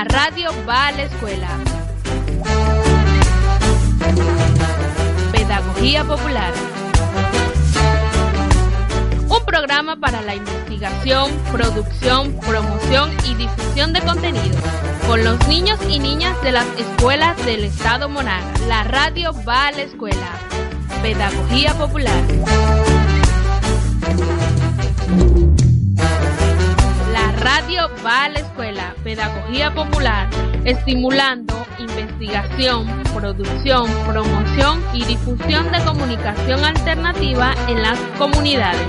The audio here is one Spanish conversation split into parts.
La radio va a la escuela. Pedagogía Popular. Un programa para la investigación, producción, promoción y difusión de contenido con los niños y niñas de las escuelas del Estado Monaga. La radio va a la escuela. Pedagogía Popular. Radio va a la escuela. Pedagogía Popular. Estimulando investigación, producción, promoción y difusión de comunicación alternativa en las comunidades,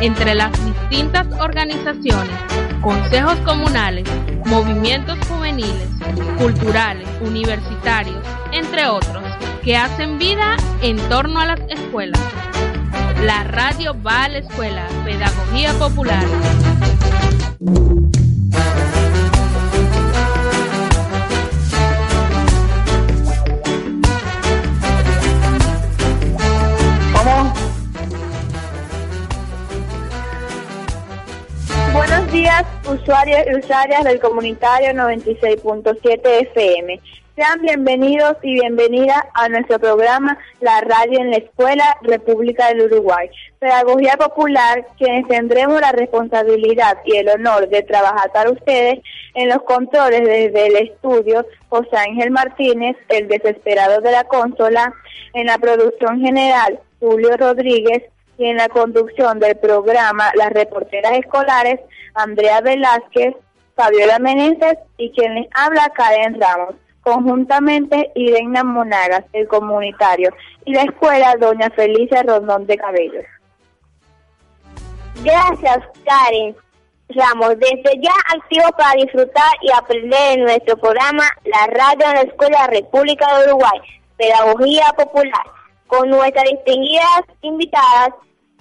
entre las distintas organizaciones, consejos comunales, movimientos juveniles, culturales, universitarios, entre otros, que hacen vida en torno a las escuelas. La radio va a la escuela, Pedagogía Popular. Usuarios y usuarias del comunitario 96.7 FM. Sean bienvenidos y bienvenidas a nuestro programa La Radio en la Escuela República del Uruguay. Pedagogía Popular, quienes tendremos la responsabilidad y el honor de trabajar para ustedes en los controles desde el estudio José Ángel Martínez, el desesperado de la consola, en la producción general Julio Rodríguez, y en la conducción del programa Las Reporteras Escolares, Andrea Velázquez, Fabiola Meneses y quien les habla Karen Ramos. Conjuntamente Irena Monagas, el comunitario, y la escuela Doña Felicia Rondón de Cabellos. Gracias, Karen. Ramos, desde ya activo para disfrutar y aprender en nuestro programa La Radio en la Escuela República de Uruguay, Pedagogía Popular, con nuestras distinguidas invitadas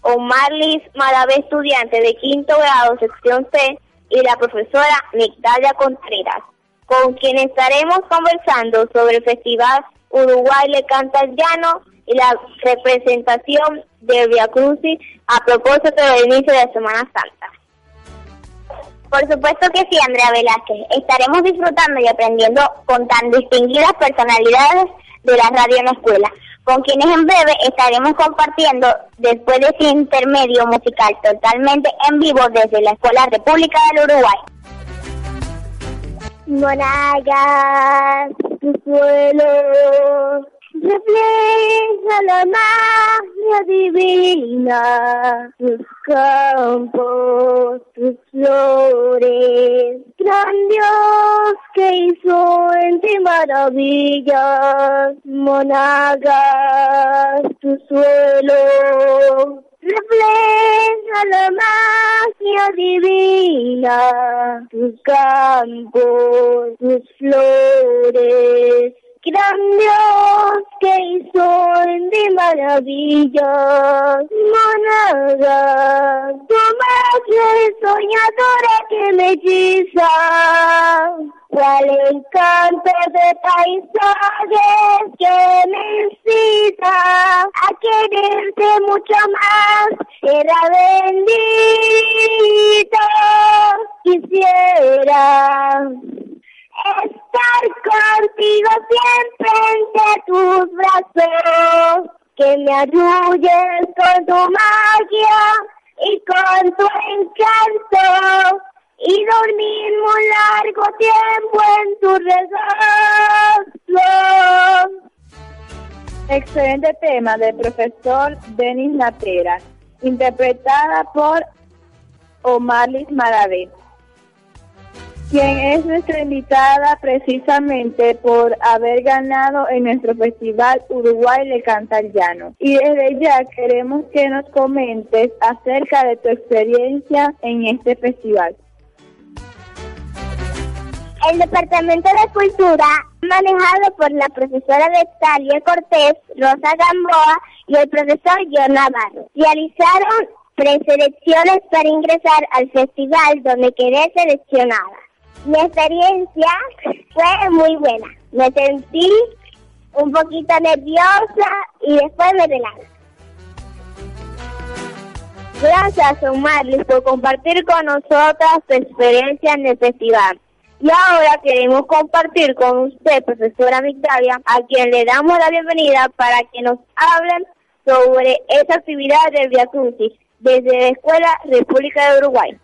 Omarlis Maravé, estudiante de quinto grado, sección C, y la profesora Migdalia Contreras, con quien estaremos conversando sobre el Festival Uruguay le canta el llano y la representación de Via Crucis a propósito del inicio de la Semana Santa. Por supuesto que sí, Andrea Velázquez. Estaremos disfrutando y aprendiendo con tan distinguidas personalidades de la radio en la escuela, con quienes en breve estaremos compartiendo después de ese intermedio musical totalmente en vivo desde la Escuela República del Uruguay. Monagas, tu suelo refleja la magia divina, tus campos, tus flores, gran Dios que hizo en ti maravillas, monagas, tu suelo refleja la magia divina, tus campos, tus flores, gran Dios que en ti maravillas, monagas, tu es soñadora que me hechiza, cual encanto de paisajes que me incita a quererte mucho más, era bendita, quisiera contigo siempre entre tus brazos, que me ayudes con tu magia y con tu encanto y dormir un largo tiempo en tu regazo. Excelente tema del profesor Denis Natera, interpretada por Omarlis Maravé. Quien es nuestra invitada precisamente por haber ganado en nuestro festival Uruguay le canta al llano. Y desde ya queremos que nos comentes acerca de tu experiencia en este festival. El Departamento de Cultura, manejado por la profesora Vestalia Cortés, Rosa Gamboa y el profesor John Navarro, realizaron preselecciones para ingresar al festival donde quedé seleccionada. Mi experiencia fue muy buena. Me sentí un poquito nerviosa y después me relajé. Gracias, Omarlis, por compartir con nosotras tu experiencia en el festival. Y ahora queremos compartir con usted, profesora Migdalia, a quien le damos la bienvenida para que nos hablen sobre esa actividad del Via Crucis desde la Escuela República de Uruguay.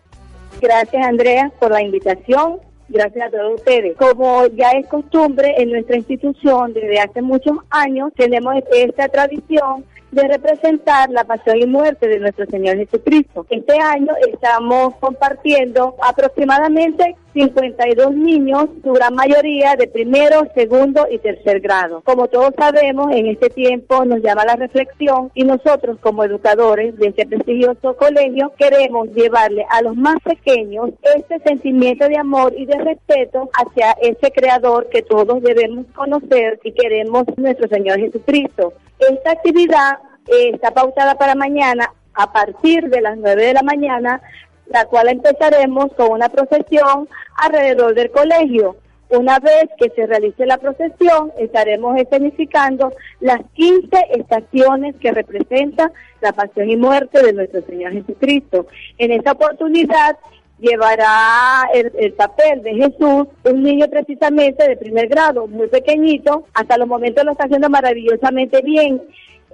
Gracias, Andrea, por la invitación gracias a todos ustedes. Como ya es costumbre en nuestra institución desde hace muchos años, tenemos esta tradición de representar la pasión y muerte de nuestro Señor Jesucristo. Este año estamos compartiendo aproximadamente 52 niños, su gran mayoría de primero, segundo y tercer grado. Como todos sabemos, en este tiempo nos llama la reflexión y nosotros como educadores de este prestigioso colegio queremos llevarle a los más pequeños este sentimiento de amor y de respeto hacia ese creador que todos debemos conocer y queremos nuestro Señor Jesucristo. Esta actividad eh, está pautada para mañana a partir de las 9 de la mañana la cual empezaremos con una procesión alrededor del colegio. Una vez que se realice la procesión, estaremos escenificando las 15 estaciones que representan la pasión y muerte de nuestro Señor Jesucristo. En esta oportunidad llevará el, papel de Jesús, un niño precisamente de primer grado, muy pequeñito, hasta los momentos lo está haciendo maravillosamente bien.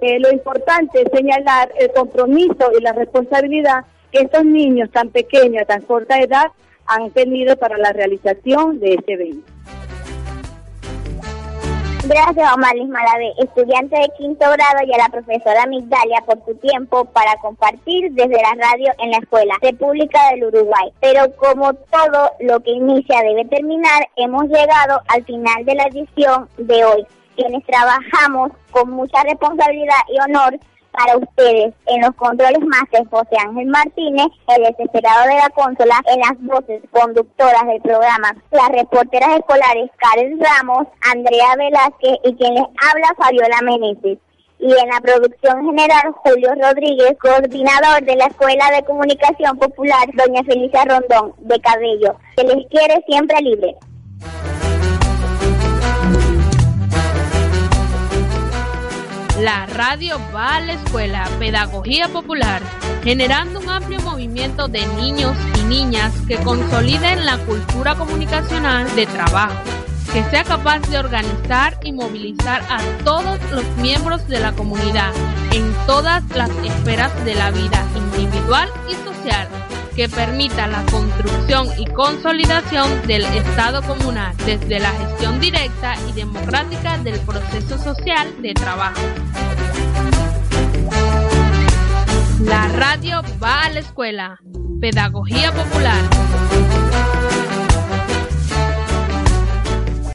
Eh, lo importante es señalar el compromiso y la responsabilidad que estos niños tan pequeños, a tan corta edad, han tenido para la realización de este evento. Gracias, Omaris Malavé, estudiante de quinto grado y a la profesora Migdalia por su tiempo para compartir desde la radio en la Escuela República del Uruguay. Pero como todo lo que inicia debe terminar, hemos llegado al final de la edición de hoy, quienes trabajamos con mucha responsabilidad y honor para ustedes. En los controles máster José Ángel Martínez, el desesperado de la consola, en las voces conductoras del programa, las reporteras escolares Karen Ramos, Andrea Velázquez y quien les habla Fabiola Meneses. Y en la producción general Julio Rodríguez, coordinador de la Escuela de Comunicación Popular, doña Felicia Rondón, de Cabello, que les quiere siempre libre. La radio va a la escuela. Pedagogía Popular, generando un amplio movimiento de niños y niñas que consoliden la cultura comunicacional de trabajo, que sea capaz de organizar y movilizar a todos los miembros de la comunidad en todas las esferas de la vida individual y social que permita la construcción y consolidación del Estado comunal desde la gestión directa y democrática del proceso social de trabajo. La radio va a la escuela. Pedagogía popular.